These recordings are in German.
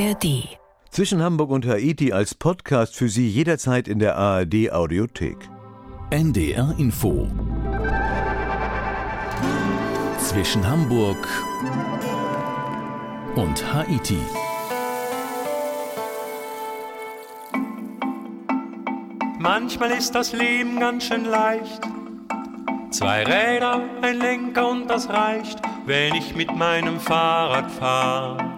ARD. Zwischen Hamburg und Haiti als Podcast für Sie jederzeit in der ARD Audiothek. NDR Info. Zwischen Hamburg und Haiti. Manchmal ist das Leben ganz schön leicht. Zwei Räder, ein Lenker und das reicht, wenn ich mit meinem Fahrrad fahre.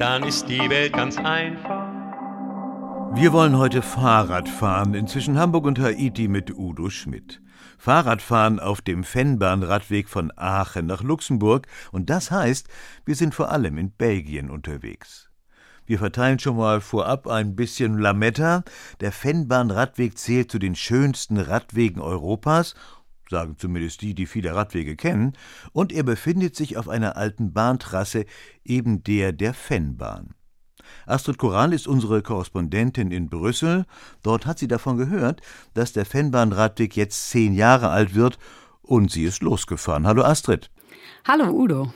Dann ist die Welt ganz einfach. Wir wollen heute Fahrrad fahren, inzwischen Hamburg und Haiti mit Udo Schmidt. Fahrradfahren auf dem Fennbahnradweg von Aachen nach Luxemburg und das heißt, wir sind vor allem in Belgien unterwegs. Wir verteilen schon mal vorab ein bisschen Lametta. Der Fennbahnradweg zählt zu den schönsten Radwegen Europas, sagen zumindest die, die viele Radwege kennen, und er befindet sich auf einer alten Bahntrasse, eben der der Fennbahn. Astrid Koral ist unsere Korrespondentin in Brüssel. Dort hat sie davon gehört, dass der Fennbahnradweg jetzt zehn Jahre alt wird und sie ist losgefahren. Hallo Astrid. Hallo Udo.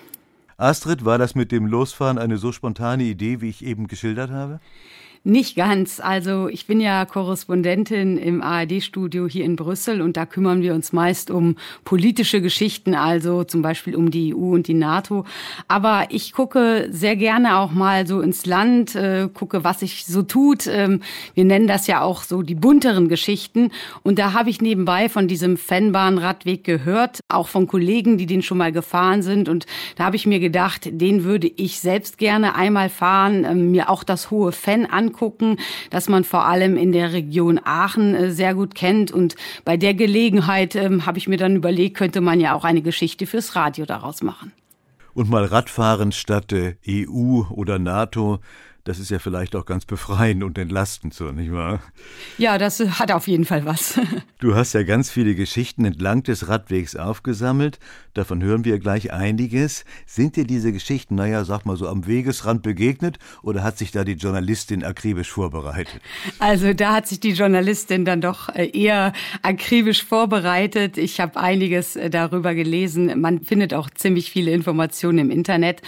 Astrid, war das mit dem Losfahren eine so spontane Idee, wie ich eben geschildert habe? Nicht ganz. Also ich bin ja Korrespondentin im ARD-Studio hier in Brüssel und da kümmern wir uns meist um politische Geschichten, also zum Beispiel um die EU und die NATO. Aber ich gucke sehr gerne auch mal so ins Land, äh, gucke, was sich so tut. Ähm, wir nennen das ja auch so die bunteren Geschichten. Und da habe ich nebenbei von diesem Fanbahnradweg gehört, auch von Kollegen, die den schon mal gefahren sind. Und da habe ich mir gedacht, den würde ich selbst gerne einmal fahren, äh, mir auch das hohe Fan angucken angucken, das man vor allem in der Region Aachen äh, sehr gut kennt. Und bei der Gelegenheit ähm, habe ich mir dann überlegt, könnte man ja auch eine Geschichte fürs Radio daraus machen. Und mal Radfahren statt EU oder NATO, das ist ja vielleicht auch ganz befreiend und entlastend so, nicht wahr? Ja, das hat auf jeden Fall was. Du hast ja ganz viele Geschichten entlang des Radwegs aufgesammelt. Davon hören wir gleich einiges. Sind dir diese Geschichten, naja, sag mal so, am Wegesrand begegnet oder hat sich da die Journalistin akribisch vorbereitet? Also da hat sich die Journalistin dann doch äh, eher akribisch vorbereitet. Ich habe einiges äh, darüber gelesen. Man findet auch ziemlich viele Informationen im Internet.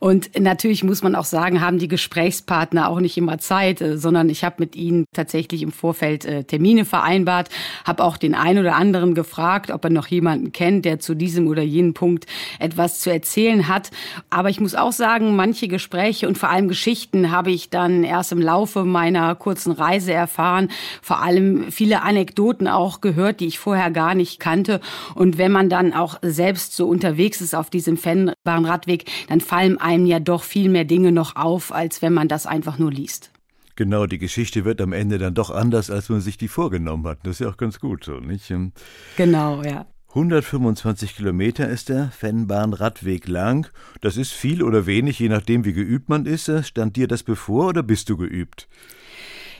Und natürlich muss man auch sagen, haben die Gesprächs Gesprächspartner auch nicht immer Zeit, äh, sondern ich habe mit ihnen tatsächlich im Vorfeld äh, Termine vereinbart, habe auch den einen oder anderen gefragt, ob er noch jemanden kennt, der zu diesem oder jenem Punkt etwas zu erzählen hat. Aber ich muss auch sagen, manche Gespräche und vor allem Geschichten habe ich dann erst im Laufe meiner kurzen Reise erfahren. Vor allem viele Anekdoten auch gehört, die ich vorher gar nicht kannte. Und wenn man dann auch selbst so unterwegs ist auf diesem Fennbahnradweg, dann fallen einem ja doch viel mehr Dinge noch auf, als wenn man das einfach nur liest. Genau, die Geschichte wird am Ende dann doch anders, als man sich die vorgenommen hat. Das ist ja auch ganz gut so, nicht? Genau, ja. 125 Kilometer ist der Fennbahn-Radweg lang. Das ist viel oder wenig, je nachdem, wie geübt man ist. Stand dir das bevor oder bist du geübt?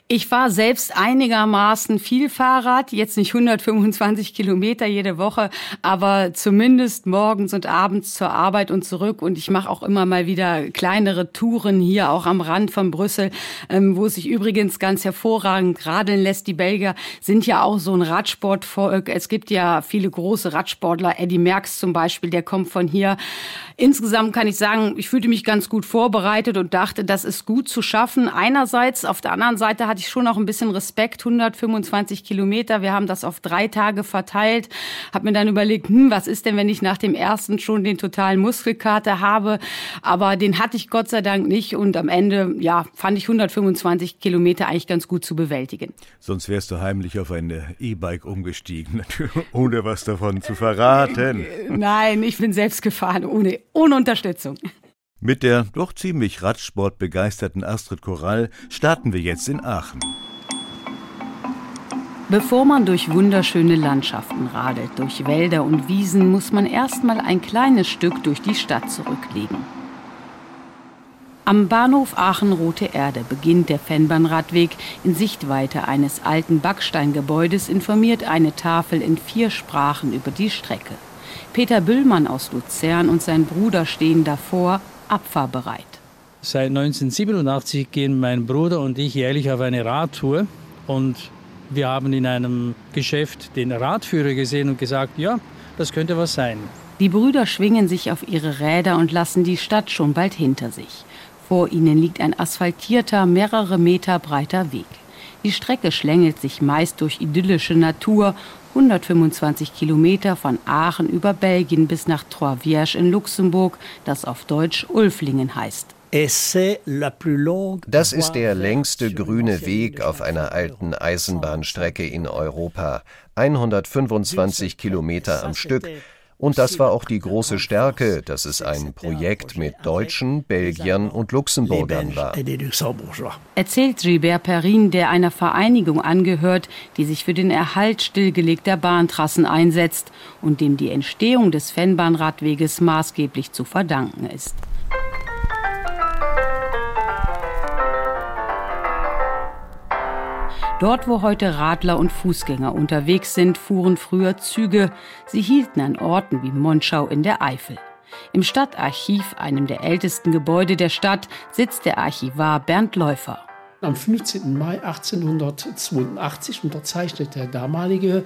Ich fahre selbst einigermaßen viel Fahrrad, jetzt nicht 125 Kilometer jede Woche, aber zumindest morgens und abends zur Arbeit und zurück. Und ich mache auch immer mal wieder kleinere Touren hier auch am Rand von Brüssel, ähm, wo sich übrigens ganz hervorragend radeln lässt. Die Belgier sind ja auch so ein Radsportvolk. Es gibt ja viele große Radsportler. Eddie Merckx zum Beispiel, der kommt von hier. Insgesamt kann ich sagen, ich fühlte mich ganz gut vorbereitet und dachte, das ist gut zu schaffen. Einerseits, auf der anderen Seite hatte ich schon noch ein bisschen Respekt. 125 Kilometer, wir haben das auf drei Tage verteilt. Hab mir dann überlegt, hm, was ist denn, wenn ich nach dem ersten schon den totalen Muskelkater habe? Aber den hatte ich Gott sei Dank nicht und am Ende, ja, fand ich 125 Kilometer eigentlich ganz gut zu bewältigen. Sonst wärst du heimlich auf ein E-Bike umgestiegen, ohne was davon zu verraten. Nein, ich bin selbst gefahren, ohne, ohne Unterstützung. Mit der doch ziemlich radsportbegeisterten Astrid Korall starten wir jetzt in Aachen. Bevor man durch wunderschöne Landschaften radelt, durch Wälder und Wiesen, muss man erstmal ein kleines Stück durch die Stadt zurücklegen. Am Bahnhof Aachen-Rote Erde beginnt der Fennbahnradweg. In Sichtweite eines alten Backsteingebäudes informiert eine Tafel in vier Sprachen über die Strecke. Peter Büllmann aus Luzern und sein Bruder stehen davor, abfahrbereit. Seit 1987 gehen mein Bruder und ich jährlich auf eine Radtour und wir haben in einem Geschäft den Radführer gesehen und gesagt, ja, das könnte was sein. Die Brüder schwingen sich auf ihre Räder und lassen die Stadt schon bald hinter sich. Vor ihnen liegt ein asphaltierter, mehrere Meter breiter Weg. Die Strecke schlängelt sich meist durch idyllische Natur 125 Kilometer von Aachen über Belgien bis nach Trois-Vierges in Luxemburg, das auf Deutsch Ulflingen heißt. Das ist der längste grüne Weg auf einer alten Eisenbahnstrecke in Europa. 125 Kilometer am Stück. Und das war auch die große Stärke, dass es ein Projekt mit Deutschen, Belgiern und Luxemburgern war. Erzählt Gilbert Perrin, der einer Vereinigung angehört, die sich für den Erhalt stillgelegter Bahntrassen einsetzt und dem die Entstehung des Fennbahnradweges maßgeblich zu verdanken ist. Dort, wo heute Radler und Fußgänger unterwegs sind, fuhren früher Züge. Sie hielten an Orten wie Monschau in der Eifel. Im Stadtarchiv, einem der ältesten Gebäude der Stadt, sitzt der Archivar Bernd Läufer. Am 15. Mai 1882 unterzeichnet der damalige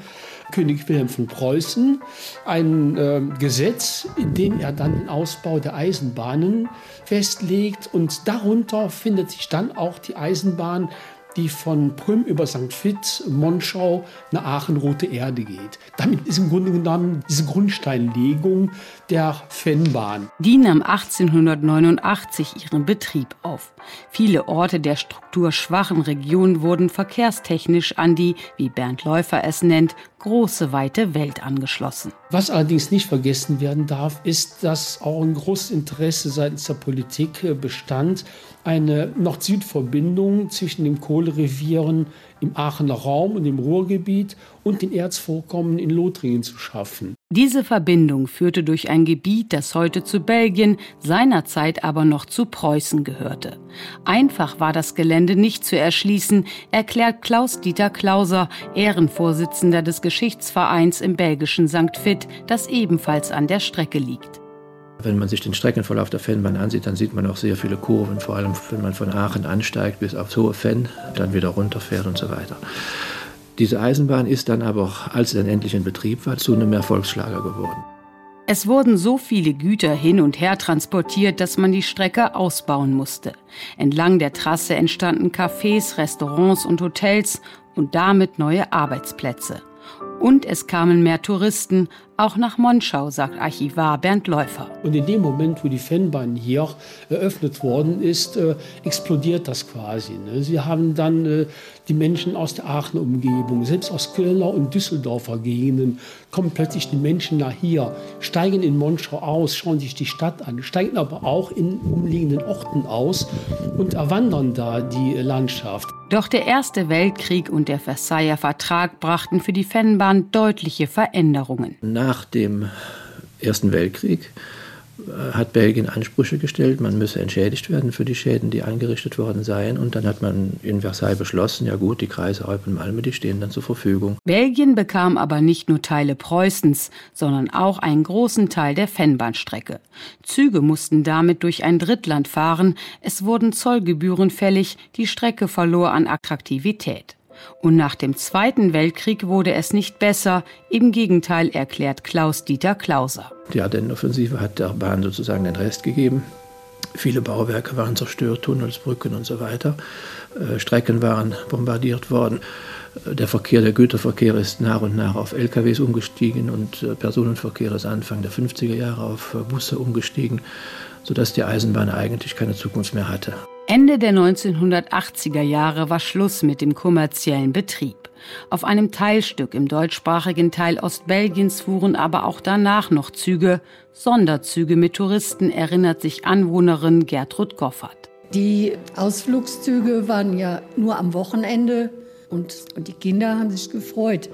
König Wilhelm von Preußen ein äh, Gesetz, in dem er dann den Ausbau der Eisenbahnen festlegt. Und darunter findet sich dann auch die Eisenbahn die von Prüm über St. Vith, Monschau nach Aachen Rote Erde geht. Damit ist im Grunde genommen diese Grundsteinlegung der Fennbahn. Die nahm 1889 ihren Betrieb auf. Viele Orte der strukturschwachen Region wurden verkehrstechnisch an die, wie Bernd Läufer es nennt, große weite Welt angeschlossen. Was allerdings nicht vergessen werden darf, ist, dass auch ein großes Interesse seitens der Politik bestand, eine Nord-Süd-Verbindung zwischen den Kohlerevieren im Aachener Raum und im Ruhrgebiet und den Erzvorkommen in Lothringen zu schaffen. Diese Verbindung führte durch ein Gebiet, das heute zu Belgien, seinerzeit aber noch zu Preußen gehörte. Einfach war das Gelände nicht zu erschließen, erklärt Klaus-Dieter Klauser, Ehrenvorsitzender des Geschichtsvereins im belgischen St. Vith, das ebenfalls an der Strecke liegt. Wenn man sich den Streckenverlauf der Fennbahn ansieht, dann sieht man auch sehr viele Kurven, vor allem wenn man von Aachen ansteigt bis aufs hohe Fenn, dann wieder runterfährt und so weiter. Diese Eisenbahn ist dann aber, als sie dann endlich in Betrieb war, zu einem Erfolgsschlager geworden. Es wurden so viele Güter hin und her transportiert, dass man die Strecke ausbauen musste. Entlang der Trasse entstanden Cafés, Restaurants und Hotels und damit neue Arbeitsplätze. Und es kamen mehr Touristen, auch nach Monschau, sagt Archivar Bernd Läufer. Und in dem Moment, wo die Fennbahn hier eröffnet worden ist, äh, explodiert das quasi. Ne? Sie haben dann äh, die Menschen aus der Aachener Umgebung, selbst aus Kölner und Düsseldorfer Gegenden, kommen plötzlich die Menschen nach hier, steigen in Monschau aus, schauen sich die Stadt an, steigen aber auch in umliegenden Orten aus und erwandern da die Landschaft. Doch der Erste Weltkrieg und der Versailler Vertrag brachten für die Fennbahn deutliche Veränderungen. Na nach dem Ersten Weltkrieg äh, hat Belgien Ansprüche gestellt, man müsse entschädigt werden für die Schäden, die angerichtet worden seien. Und dann hat man in Versailles beschlossen, ja gut, die Kreise Eupen Malme, die stehen dann zur Verfügung. Belgien bekam aber nicht nur Teile Preußens, sondern auch einen großen Teil der Fennbahnstrecke. Züge mussten damit durch ein Drittland fahren, es wurden Zollgebühren fällig, die Strecke verlor an Attraktivität. Und nach dem Zweiten Weltkrieg wurde es nicht besser, im Gegenteil erklärt Klaus-Dieter Klauser. Die Ardennenoffensive hat der Bahn sozusagen den Rest gegeben. Viele Bauwerke waren zerstört, Tunnels, Brücken und so weiter. Äh, Strecken waren bombardiert worden. Äh, der Verkehr, der Güterverkehr ist nach und nach auf LKWs umgestiegen und äh, Personenverkehr ist Anfang der 50er Jahre auf Busse umgestiegen, sodass die Eisenbahn eigentlich keine Zukunft mehr hatte. Ende der 1980er Jahre war Schluss mit dem kommerziellen Betrieb. Auf einem Teilstück im deutschsprachigen Teil Ostbelgiens fuhren aber auch danach noch Züge, Sonderzüge mit Touristen, erinnert sich Anwohnerin Gertrud Goffert. Die Ausflugszüge waren ja nur am Wochenende und, und die Kinder haben sich gefreut.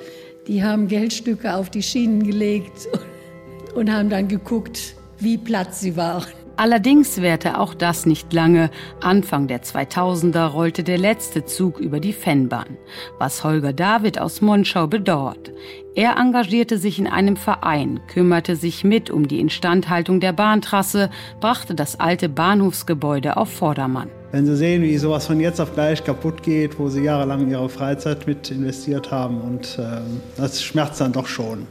Die haben Geldstücke auf die Schienen gelegt und haben dann geguckt, wie platt sie waren. Allerdings währte auch das nicht lange. Anfang der 2000er rollte der letzte Zug über die Fennbahn, was Holger David aus Monschau bedauert. Er engagierte sich in einem Verein, kümmerte sich mit um die Instandhaltung der Bahntrasse, brachte das alte Bahnhofsgebäude auf Vordermann. Wenn Sie sehen, wie sowas von jetzt auf gleich kaputt geht, wo Sie jahrelang Ihre Freizeit mit investiert haben, und äh, das schmerzt dann doch schon.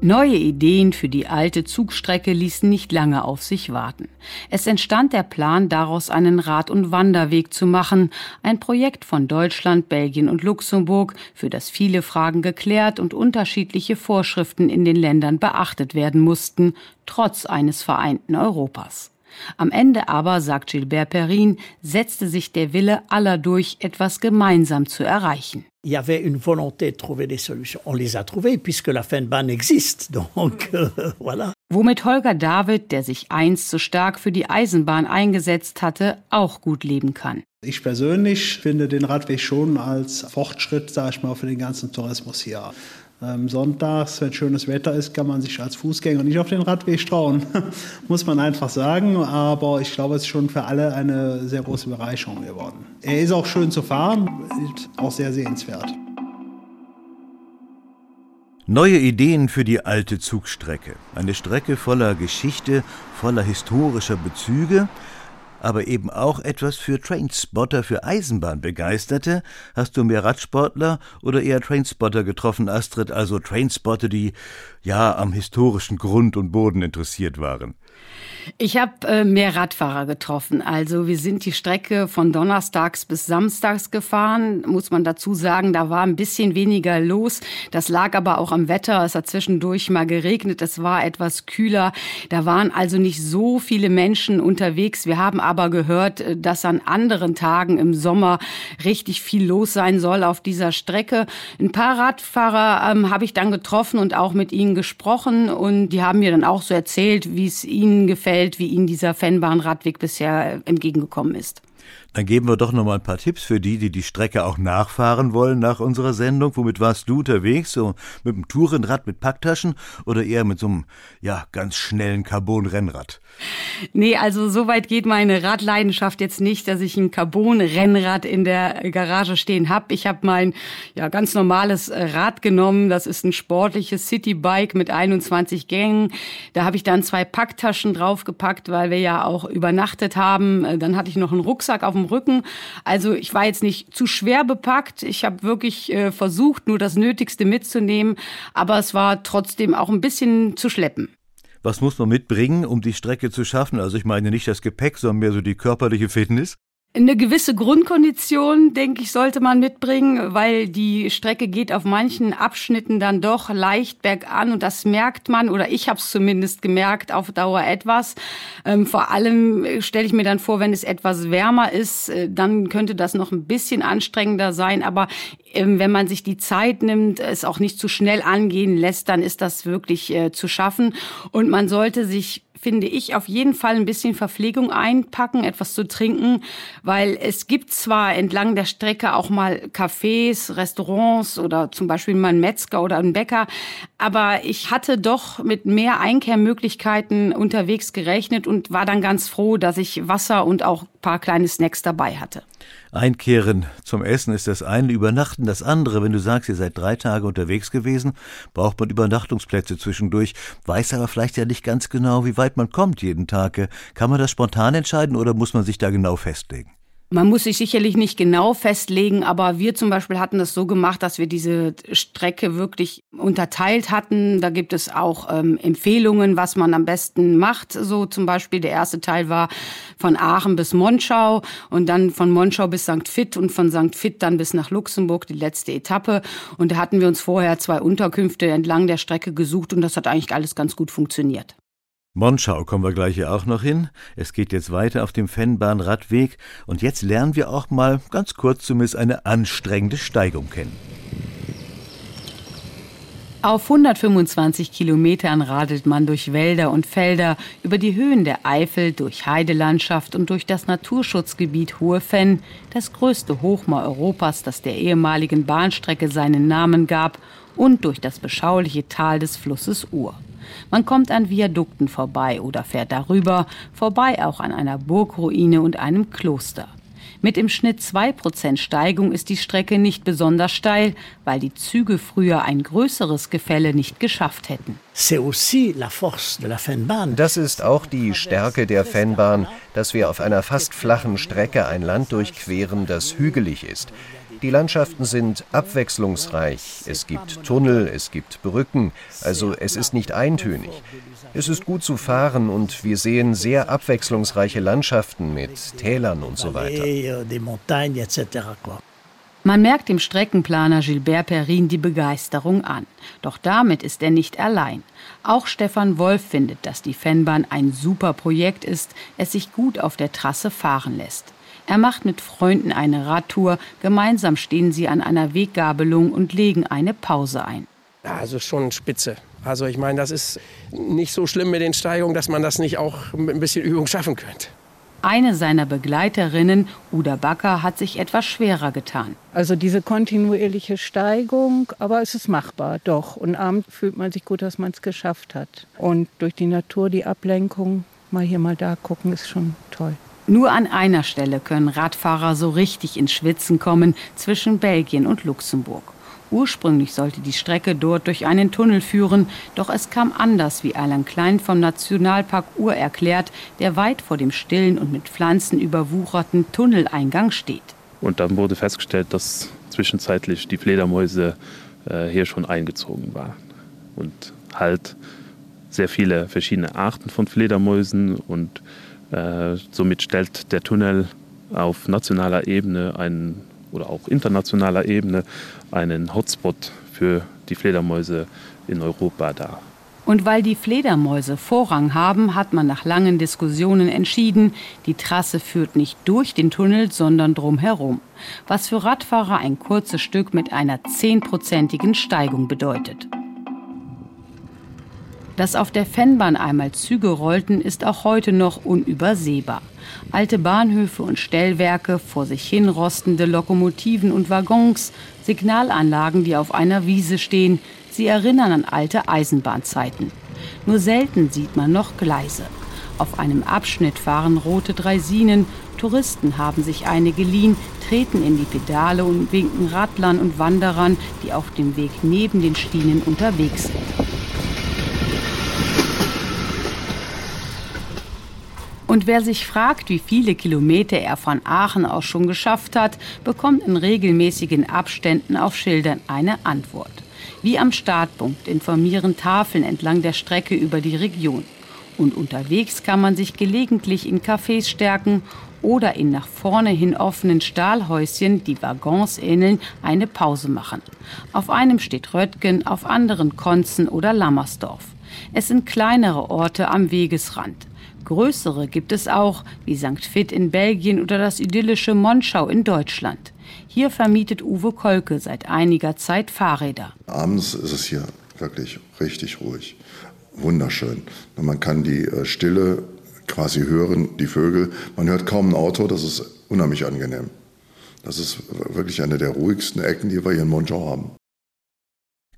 Neue Ideen für die alte Zugstrecke ließen nicht lange auf sich warten. Es entstand der Plan, daraus einen Rad- und Wanderweg zu machen, ein Projekt von Deutschland, Belgien und Luxemburg, für das viele Fragen geklärt und unterschiedliche Vorschriften in den Ländern beachtet werden mussten, trotz eines vereinten Europas. Am Ende aber, sagt Gilbert Perrin, setzte sich der Wille aller durch, etwas gemeinsam zu erreichen. Il y avait une volonté de trouver des solutions. On les a trouvées puisque la Fenbahn existe. Donc euh, voilà. Womit Holger David, der sich einst so stark für die Eisenbahn eingesetzt hatte, auch gut leben kann. Ich persönlich finde den Radweg schon als Fortschritt, sage ich mal, für den ganzen Tourismus hier. Ähm, sonntags, wenn schönes Wetter ist, kann man sich als Fußgänger nicht auf den Radweg trauen, muss man einfach sagen. Aber ich glaube, es ist schon für alle eine sehr große Bereicherung geworden. Er ist auch schön zu fahren, auch sehr sehenswert. Neue Ideen für die alte Zugstrecke. Eine Strecke voller Geschichte, voller historischer Bezüge, aber eben auch etwas für Trainspotter, für Eisenbahnbegeisterte. Hast du mehr Radsportler oder eher Trainspotter getroffen, Astrid? Also Trainspotter, die ja am historischen Grund und Boden interessiert waren. Ich habe äh, mehr Radfahrer getroffen. Also wir sind die Strecke von Donnerstags bis Samstags gefahren. Muss man dazu sagen, da war ein bisschen weniger los. Das lag aber auch am Wetter. Es hat zwischendurch mal geregnet. Es war etwas kühler. Da waren also nicht so viele Menschen unterwegs. Wir haben aber gehört, äh, dass an anderen Tagen im Sommer richtig viel los sein soll auf dieser Strecke. Ein paar Radfahrer ähm, habe ich dann getroffen und auch mit ihnen gesprochen. Und die haben mir dann auch so erzählt, wie es ihnen gefällt gefällt, wie Ihnen dieser Fennbahnradweg bisher entgegengekommen ist. Dann geben wir doch noch mal ein paar Tipps für die, die die Strecke auch nachfahren wollen nach unserer Sendung. Womit warst du unterwegs? So mit einem Tourenrad mit Packtaschen oder eher mit so einem ja ganz schnellen Carbon-Rennrad? Nee, also so weit geht meine Radleidenschaft jetzt nicht, dass ich ein Carbon-Rennrad in der Garage stehen habe. Ich habe mein ja ganz normales äh, Rad genommen. Das ist ein sportliches Citybike mit 21 Gängen. Da habe ich dann zwei Packtaschen draufgepackt, weil wir ja auch übernachtet haben. Äh, dann hatte ich noch einen Rucksack auf dem Rücken. Also ich war jetzt nicht zu schwer bepackt. Ich habe wirklich äh, versucht, nur das Nötigste mitzunehmen. Aber es war trotzdem auch ein bisschen zu schleppen. Was muss man mitbringen, um die Strecke zu schaffen? Also ich meine nicht das Gepäck, sondern mehr so die körperliche Fitness. Eine gewisse Grundkondition, denke ich, sollte man mitbringen, weil die Strecke geht auf manchen Abschnitten dann doch leicht bergan und das merkt man, oder ich habe es zumindest gemerkt, auf Dauer etwas. Ähm, vor allem äh, stelle ich mir dann vor, wenn es etwas wärmer ist, äh, dann könnte das noch ein bisschen anstrengender sein. Aber ähm, wenn man sich die Zeit nimmt, es auch nicht zu schnell angehen lässt, dann ist das wirklich äh, zu schaffen. Und man sollte sich finde ich, auf jeden Fall ein bisschen Verpflegung einpacken, etwas zu trinken, weil es gibt zwar entlang der Strecke auch mal Cafés, Restaurants oder zum Beispiel mal einen Metzger oder einen Bäcker, aber ich hatte doch mit mehr Einkehrmöglichkeiten unterwegs gerechnet und war dann ganz froh, dass ich Wasser und auch ein paar kleine Snacks dabei hatte. Einkehren zum Essen ist das eine, Übernachten das andere. Wenn du sagst, ihr seid drei Tage unterwegs gewesen, braucht man Übernachtungsplätze zwischendurch, weiß aber vielleicht ja nicht ganz genau, wie weit man kommt jeden Tag. Kann man das spontan entscheiden oder muss man sich da genau festlegen? Man muss sich sicherlich nicht genau festlegen, aber wir zum Beispiel hatten das so gemacht, dass wir diese Strecke wirklich unterteilt hatten. Da gibt es auch ähm, Empfehlungen, was man am besten macht. So zum Beispiel der erste Teil war von Aachen bis Monschau und dann von Monschau bis St. Vith und von St. Vith dann bis nach Luxemburg, die letzte Etappe. Und da hatten wir uns vorher zwei Unterkünfte entlang der Strecke gesucht und das hat eigentlich alles ganz gut funktioniert. Monschau kommen wir gleich hier auch noch hin. Es geht jetzt weiter auf dem Fennbahn-Radweg und jetzt lernen wir auch mal ganz kurz zumindest eine anstrengende Steigung kennen. Auf 125 Kilometern radelt man durch Wälder und Felder, über die Höhen der Eifel, durch Heidelandschaft und durch das Naturschutzgebiet Hohe Fenn, das größte Hochmoor Europas, das der ehemaligen Bahnstrecke seinen Namen gab, und durch das beschauliche Tal des Flusses Ur. Man kommt an Viadukten vorbei oder fährt darüber, vorbei auch an einer Burgruine und einem Kloster. Mit im Schnitt 2% Steigung ist die Strecke nicht besonders steil, weil die Züge früher ein größeres Gefälle nicht geschafft hätten. Das ist auch die Stärke der Fennbahn, dass wir auf einer fast flachen Strecke ein Land durchqueren, das hügelig ist. Die Landschaften sind abwechslungsreich. Es gibt Tunnel, es gibt Brücken, also es ist nicht eintönig. Es ist gut zu fahren und wir sehen sehr abwechslungsreiche Landschaften mit Tälern und so weiter. Man merkt dem Streckenplaner Gilbert Perrin die Begeisterung an. Doch damit ist er nicht allein. Auch Stefan Wolf findet, dass die Fennbahn ein super Projekt ist, es sich gut auf der Trasse fahren lässt. Er macht mit Freunden eine Radtour, gemeinsam stehen sie an einer Weggabelung und legen eine Pause ein. Also schon spitze. Also ich meine, das ist nicht so schlimm mit den Steigungen, dass man das nicht auch mit ein bisschen Übung schaffen könnte. Eine seiner Begleiterinnen, Uda Backer, hat sich etwas schwerer getan. Also diese kontinuierliche Steigung, aber es ist machbar, doch. Und abends fühlt man sich gut, dass man es geschafft hat. Und durch die Natur, die Ablenkung, mal hier, mal da gucken, ist schon toll. Nur an einer Stelle können Radfahrer so richtig ins Schwitzen kommen, zwischen Belgien und Luxemburg. Ursprünglich sollte die Strecke dort durch einen Tunnel führen, doch es kam anders, wie Alan Klein vom Nationalpark Ur erklärt, der weit vor dem stillen und mit Pflanzen überwucherten Tunneleingang steht. Und dann wurde festgestellt, dass zwischenzeitlich die Fledermäuse äh, hier schon eingezogen waren. Und halt sehr viele verschiedene Arten von Fledermäusen und äh, somit stellt der Tunnel auf nationaler Ebene einen oder auch internationaler Ebene einen Hotspot für die Fledermäuse in Europa dar. Und weil die Fledermäuse Vorrang haben, hat man nach langen Diskussionen entschieden, die Trasse führt nicht durch den Tunnel, sondern drumherum. Was für Radfahrer ein kurzes Stück mit einer zehnprozentigen Steigung bedeutet. Dass auf der Fennbahn einmal Züge rollten, ist auch heute noch unübersehbar. Alte Bahnhöfe und Stellwerke, vor sich hin rostende Lokomotiven und Waggons, Signalanlagen, die auf einer Wiese stehen, sie erinnern an alte Eisenbahnzeiten. Nur selten sieht man noch Gleise. Auf einem Abschnitt fahren rote Dreisinen, Touristen haben sich eine geliehen, treten in die Pedale und winken Radlern und Wanderern, die auf dem Weg neben den Schienen unterwegs sind. Und wer sich fragt, wie viele Kilometer er von Aachen aus schon geschafft hat, bekommt in regelmäßigen Abständen auf Schildern eine Antwort. Wie am Startpunkt informieren Tafeln entlang der Strecke über die Region. Und unterwegs kann man sich gelegentlich in Cafés stärken oder in nach vorne hin offenen Stahlhäuschen, die Waggons ähneln, eine Pause machen. Auf einem steht Röttgen, auf anderen Konzen oder Lammersdorf. Es sind kleinere Orte am Wegesrand. Größere gibt es auch, wie St. Vith in Belgien oder das idyllische Monschau in Deutschland. Hier vermietet Uwe Kolke seit einiger Zeit Fahrräder. Abends ist es hier wirklich richtig ruhig. Wunderschön. Man kann die äh, Stille quasi hören, die Vögel. Man hört kaum ein Auto, das ist unheimlich angenehm. Das ist wirklich eine der ruhigsten Ecken, die wir hier in Monschau haben.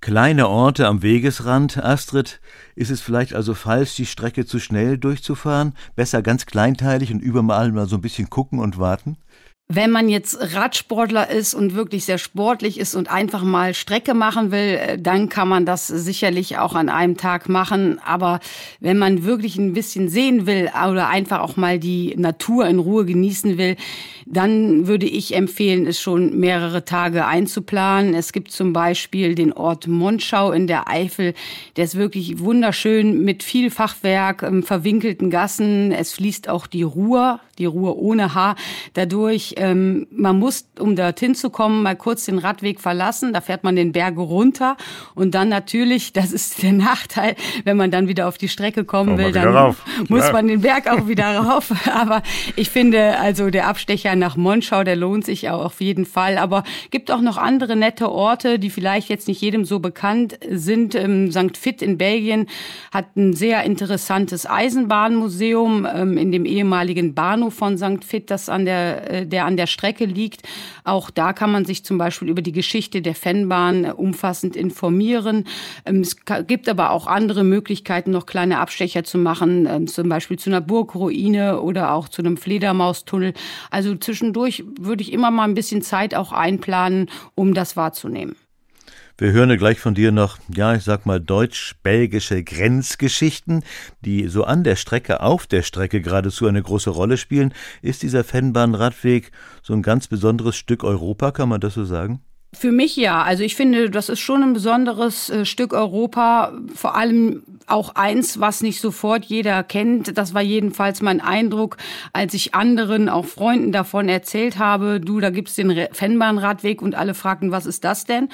Kleine Orte am Wegesrand, Astrid, ist es vielleicht also falsch, die Strecke zu schnell durchzufahren? Besser ganz kleinteilig und überall mal so ein bisschen gucken und warten? Wenn man jetzt Radsportler ist und wirklich sehr sportlich ist und einfach mal Strecke machen will, äh, dann kann man das sicherlich auch an einem Tag machen. Aber wenn man wirklich ein bisschen sehen will oder einfach auch mal die Natur in Ruhe genießen will, dann würde ich empfehlen, es schon mehrere Tage einzuplanen. Es gibt zum Beispiel den Ort Monschau in der Eifel. Der ist wirklich wunderschön mit viel Fachwerk, ähm, verwinkelten Gassen. Es fließt auch die Ruhr, die Ruhr ohne Haar dadurch ähm, man muss, um dorthin zu kommen, mal kurz den Radweg verlassen. Da fährt man den Berge runter. Und dann natürlich, das ist der Nachteil, wenn man dann wieder auf die Strecke kommen will, dann rauf. muss ja. man den Berg auch wieder rauf. Aber ich finde, also der Abstecher nach Monschau, der lohnt sich auch auf jeden Fall. Aber gibt auch noch andere nette Orte, die vielleicht jetzt nicht jedem so bekannt sind. Ähm, St. Vith in Belgien hat ein sehr interessantes Eisenbahnmuseum ähm, in dem ehemaligen Bahnhof von St. Vith, das an der, äh, der an der Strecke liegt. Auch da kann man sich zum Beispiel über die Geschichte der Fennbahn äh, umfassend informieren. Ähm, es gibt aber auch andere Möglichkeiten, noch kleine Abstecher zu machen, ähm, zum Beispiel zu einer Burgruine oder auch zu einem Fledermaustunnel. Also zwischendurch würde ich immer mal ein bisschen Zeit auch einplanen, um das wahrzunehmen. Wir hören gleich von dir noch, ja, ich sag mal, deutsch-belgische Grenzgeschichten, die so an der Strecke, auf der Strecke geradezu eine große Rolle spielen. Ist dieser Fennbahn-Radweg so ein ganz besonderes Stück Europa, kann man das so sagen? Für mich ja. Also ich finde, das ist schon ein besonderes äh, Stück Europa. Vor allem auch eins, was nicht sofort jeder kennt. Das war jedenfalls mein Eindruck, als ich anderen, auch Freunden davon erzählt habe. Du, da gibt's den Fennbahnradweg und alle fragten, was ist das denn?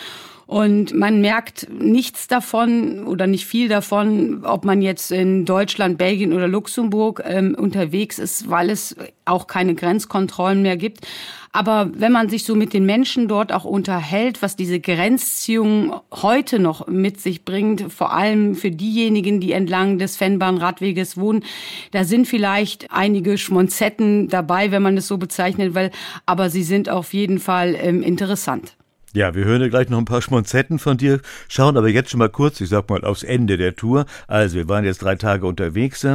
Und man merkt nichts davon oder nicht viel davon, ob man jetzt in Deutschland, Belgien oder Luxemburg ähm, unterwegs ist, weil es auch keine Grenzkontrollen mehr gibt. Aber wenn man sich so mit den Menschen dort auch unterhält, was diese Grenzziehung heute noch mit sich bringt, vor allem für diejenigen, die entlang des Fennbahnradweges wohnen, da sind vielleicht einige Schmonzetten dabei, wenn man es so bezeichnet will, aber sie sind auf jeden Fall ähm, interessant. Ja, wir hören ja gleich noch ein paar Schmonzetten von dir, schauen aber jetzt schon mal kurz, ich sag mal, aufs Ende der Tour. Also, wir waren jetzt drei Tage unterwegs.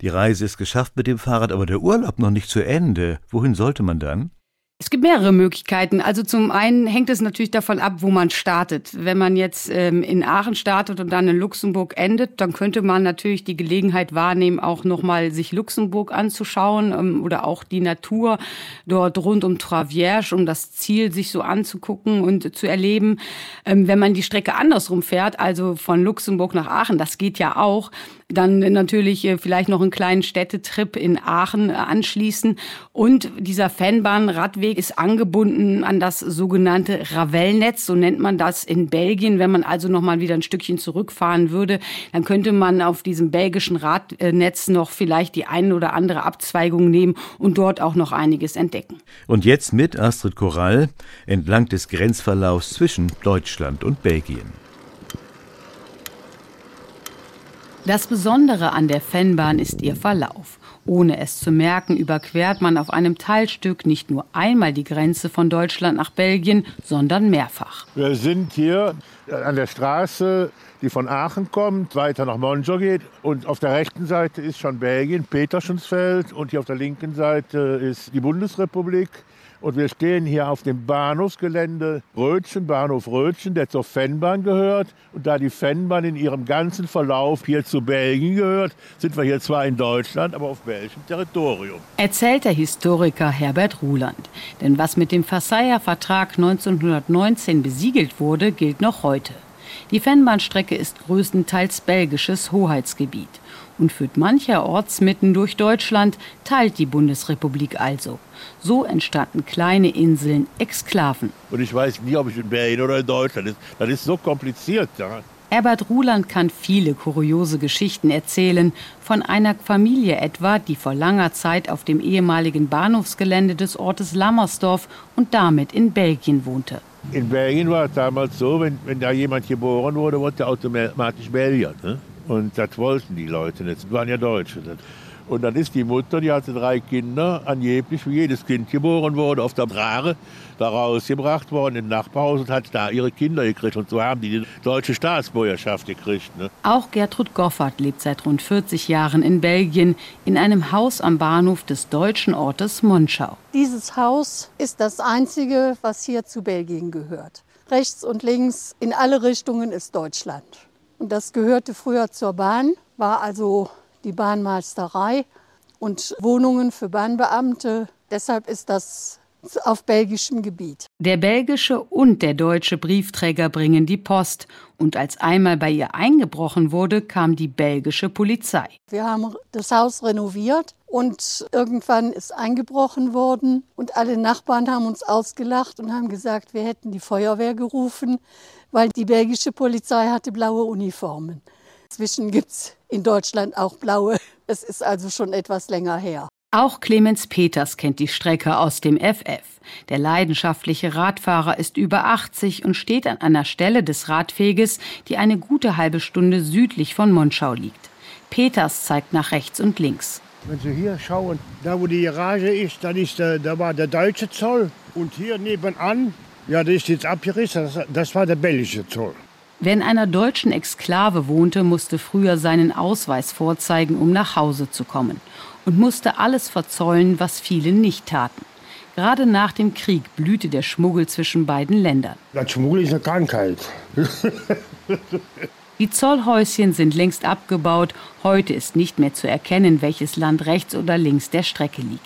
Die Reise ist geschafft mit dem Fahrrad, aber der Urlaub noch nicht zu Ende. Wohin sollte man dann? Es gibt mehrere Möglichkeiten. Also zum einen hängt es natürlich davon ab, wo man startet. Wenn man jetzt ähm, in Aachen startet und dann in Luxemburg endet, dann könnte man natürlich die Gelegenheit wahrnehmen, auch nochmal sich Luxemburg anzuschauen ähm, oder auch die Natur dort rund um Travierge, um das Ziel sich so anzugucken und zu erleben. Ähm, wenn man die Strecke andersrum fährt, also von Luxemburg nach Aachen, das geht ja auch, dann natürlich äh, vielleicht noch einen kleinen Städtetrip in Aachen äh, anschließen. Und dieser Fanbahn-Radweg ist angebunden an das sogenannte Ravelnetz, so nennt man das in Belgien. Wenn man also noch mal wieder ein Stückchen zurückfahren würde, dann könnte man auf diesem belgischen Radnetz noch vielleicht die eine oder andere Abzweigung nehmen und dort auch noch einiges entdecken. Und jetzt mit Astrid Korall entlang des Grenzverlaufs zwischen Deutschland und Belgien. Das Besondere an der Fennbahn ist ihr Verlauf. Ohne es zu merken, überquert man auf einem Teilstück nicht nur einmal die Grenze von Deutschland nach Belgien, sondern mehrfach. Wir sind hier an der Straße, die von Aachen kommt, weiter nach Monjo geht. Und auf der rechten Seite ist schon Belgien, Peterschensfeld. Und hier auf der linken Seite ist die Bundesrepublik. Und wir stehen hier auf dem Bahnhofsgelände Rötchen, Bahnhof Rötchen, der zur Fennbahn gehört. Und da die Fennbahn in ihrem ganzen Verlauf hier zu Belgien gehört, sind wir hier zwar in Deutschland, aber auf belgischem Territorium. Erzählt der Historiker Herbert Ruland. Denn was mit dem Versailler Vertrag 1919 besiegelt wurde, gilt noch heute. Die Fennbahnstrecke ist größtenteils belgisches Hoheitsgebiet und führt mancherorts mitten durch Deutschland, teilt die Bundesrepublik also. So entstanden kleine Inseln, Exklaven. Und ich weiß nie, ob ich in Belgien oder in Deutschland ist. Das ist so kompliziert. Ja. Herbert Ruland kann viele kuriose Geschichten erzählen, von einer Familie etwa, die vor langer Zeit auf dem ehemaligen Bahnhofsgelände des Ortes Lammersdorf und damit in Belgien wohnte. In Belgien war es damals so, wenn, wenn da jemand geboren wurde, wurde er automatisch Belgier. Ne? Und das wollten die Leute nicht. Das waren ja Deutsche. Und dann ist die Mutter, die hatte drei Kinder, angeblich, wie jedes Kind geboren wurde, auf der Brare, da rausgebracht worden in Nachbarhaus und hat da ihre Kinder gekriegt. Und so haben die die deutsche Staatsbürgerschaft gekriegt. Ne? Auch Gertrud Goffert lebt seit rund 40 Jahren in Belgien, in einem Haus am Bahnhof des deutschen Ortes Monschau. Dieses Haus ist das einzige, was hier zu Belgien gehört. Rechts und links, in alle Richtungen ist Deutschland. Und das gehörte früher zur Bahn, war also die Bahnmeisterei und Wohnungen für Bahnbeamte. Deshalb ist das auf belgischem Gebiet. Der belgische und der deutsche Briefträger bringen die Post. Und als einmal bei ihr eingebrochen wurde, kam die belgische Polizei. Wir haben das Haus renoviert und irgendwann ist eingebrochen worden. Und alle Nachbarn haben uns ausgelacht und haben gesagt, wir hätten die Feuerwehr gerufen, weil die belgische Polizei hatte blaue Uniformen. Inzwischen gibt es in Deutschland auch blaue. Es ist also schon etwas länger her. Auch Clemens Peters kennt die Strecke aus dem FF. Der leidenschaftliche Radfahrer ist über 80 und steht an einer Stelle des Radweges, die eine gute halbe Stunde südlich von Monschau liegt. Peters zeigt nach rechts und links. Wenn Sie hier schauen, da wo die Garage ist, dann ist der, da war der deutsche Zoll. Und hier nebenan, ja, das ist jetzt abgerissen, das, das war der belgische Zoll. Wer in einer deutschen Exklave wohnte, musste früher seinen Ausweis vorzeigen, um nach Hause zu kommen und musste alles verzollen, was viele nicht taten. Gerade nach dem Krieg blühte der Schmuggel zwischen beiden Ländern. Das Schmuggel ist eine Krankheit. Die Zollhäuschen sind längst abgebaut. Heute ist nicht mehr zu erkennen, welches Land rechts oder links der Strecke liegt.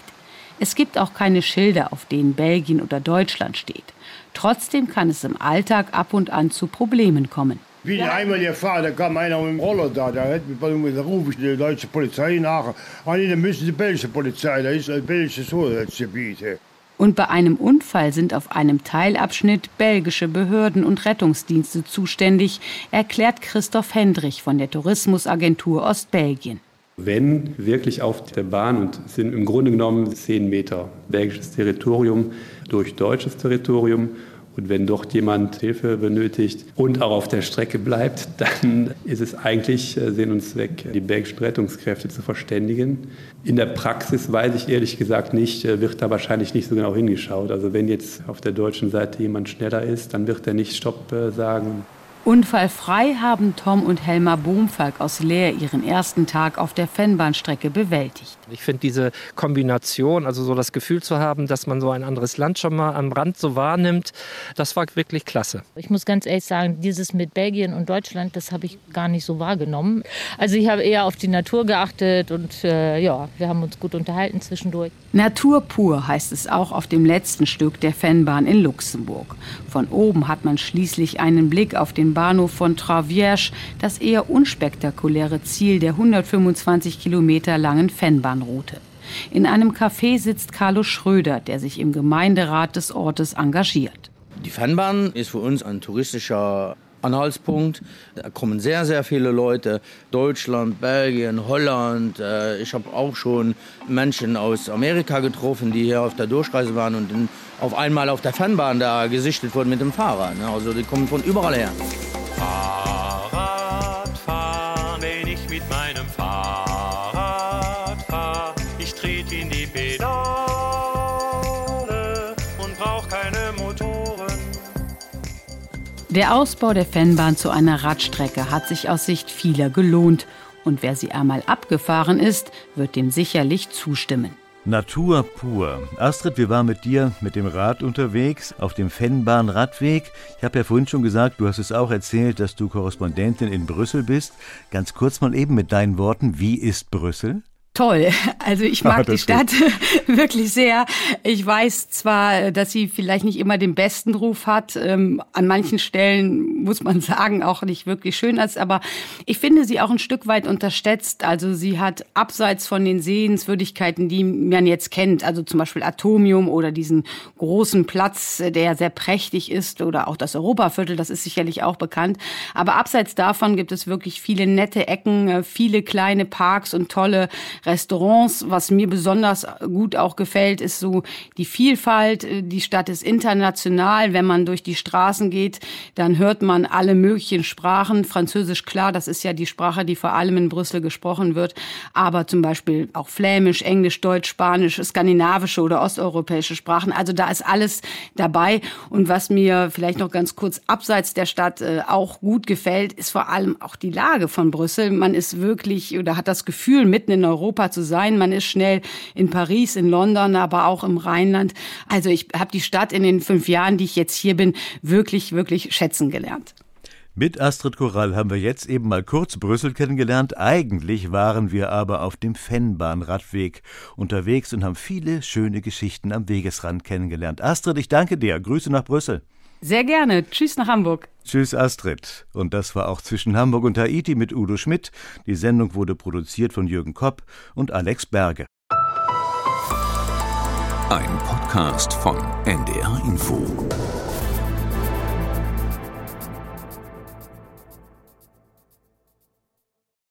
Es gibt auch keine Schilder, auf denen Belgien oder Deutschland steht. Trotzdem kann es im Alltag ab und an zu Problemen kommen. Wie ich einmal gefahren, da kam einer mit dem Roller da, da, hat, da rufe ich die deutsche Polizei nach. Ah, nee, dann müssen die belgische Polizei, da ist ein belgisches Hoheitsgebiet. Und bei einem Unfall sind auf einem Teilabschnitt belgische Behörden und Rettungsdienste zuständig, erklärt Christoph Hendrich von der Tourismusagentur Ostbelgien. Wenn wirklich auf der Bahn und sind im Grunde genommen zehn Meter belgisches Territorium durch deutsches Territorium und wenn dort jemand Hilfe benötigt und auch auf der Strecke bleibt, dann ist es eigentlich äh, Sinn und Zweck, die belgischen Rettungskräfte zu verständigen. In der Praxis weiß ich ehrlich gesagt nicht, äh, wird da wahrscheinlich nicht so genau hingeschaut. Also wenn jetzt auf der deutschen Seite jemand schneller ist, dann wird er nicht Stopp äh, sagen. Unfallfrei haben Tom und Helma Bohmfalk aus Leer ihren ersten Tag auf der Fennbahnstrecke bewältigt. Ich finde diese Kombination, also so das Gefühl zu haben, dass man so ein anderes Land schon mal am Rand so wahrnimmt, das war wirklich klasse. Ich muss ganz ehrlich sagen, dieses mit Belgien und Deutschland, das habe ich gar nicht so wahrgenommen. Also ich habe eher auf die Natur geachtet und äh, ja, wir haben uns gut unterhalten zwischendurch. Natur pur heißt es auch auf dem letzten Stück der Fennbahn in Luxemburg. Von oben hat man schließlich einen Blick auf den Bahnhof von Travierge, das eher unspektakuläre Ziel der 125 Kilometer langen Fennbahnroute. In einem Café sitzt Carlo Schröder, der sich im Gemeinderat des Ortes engagiert. Die Fennbahn ist für uns ein touristischer Anhaltspunkt. Da kommen sehr, sehr viele Leute. Deutschland, Belgien, Holland. Äh, ich habe auch schon Menschen aus Amerika getroffen, die hier auf der Durchreise waren und auf einmal auf der Fernbahn da gesichtet wurden mit dem Fahrrad. Ne? Also die kommen von überall her. Der Ausbau der Fennbahn zu einer Radstrecke hat sich aus Sicht vieler gelohnt. Und wer sie einmal abgefahren ist, wird dem sicherlich zustimmen. Natur pur. Astrid, wir waren mit dir mit dem Rad unterwegs auf dem Fennbahn-Radweg. Ich habe ja vorhin schon gesagt, du hast es auch erzählt, dass du Korrespondentin in Brüssel bist. Ganz kurz mal eben mit deinen Worten, wie ist Brüssel? Toll. Also ich mag Ah, die Stadt wirklich sehr. Ich weiß zwar, dass sie vielleicht nicht immer den besten Ruf hat. Ähm, an manchen Stellen muss man sagen, auch nicht wirklich schön ist. Aber ich finde sie auch ein Stück weit unterschätzt. Also sie hat abseits von den Sehenswürdigkeiten, die man jetzt kennt, also zum Beispiel Atomium oder diesen großen Platz, der sehr prächtig ist oder auch das Europaviertel, das ist sicherlich auch bekannt. Aber abseits davon gibt es wirklich viele nette Ecken, äh, viele kleine Parks und tolle Restaurants. Was mir besonders gut auch gefällt, ist so die Vielfalt. Die Stadt ist international. Wenn man durch die Straßen geht, dann hört man alle möglichen Sprachen. Französisch, klar, das ist ja die Sprache, die vor allem in Brüssel gesprochen wird. Aber zum Beispiel auch Flämisch, Englisch, Deutsch, Spanisch, skandinavische oder osteuropäische Sprachen. Also da ist alles dabei. Und was mir vielleicht noch ganz kurz abseits der Stadt äh, auch gut gefällt, ist vor allem auch die Lage von Brüssel. Man ist wirklich oder hat das Gefühl, mitten in Europa zu sein. Man ist schnell in Paris, in London, aber auch im Rheinland. Also ich habe die Stadt in den fünf Jahren, die ich jetzt hier bin, wirklich, wirklich schätzen gelernt. Mit Astrid Korall haben wir jetzt eben mal kurz Brüssel kennengelernt. Eigentlich waren wir aber auf dem Fennbahn-Radweg unterwegs und haben viele schöne Geschichten am Wegesrand kennengelernt. Astrid, ich danke dir. Grüße nach Brüssel. Sehr gerne. Tschüss nach Hamburg. Tschüss, Astrid. Und das war auch zwischen Hamburg und Haiti mit Udo Schmidt. Die Sendung wurde produziert von Jürgen Kopp und Alex Berge. Ein Podcast von NDR Info.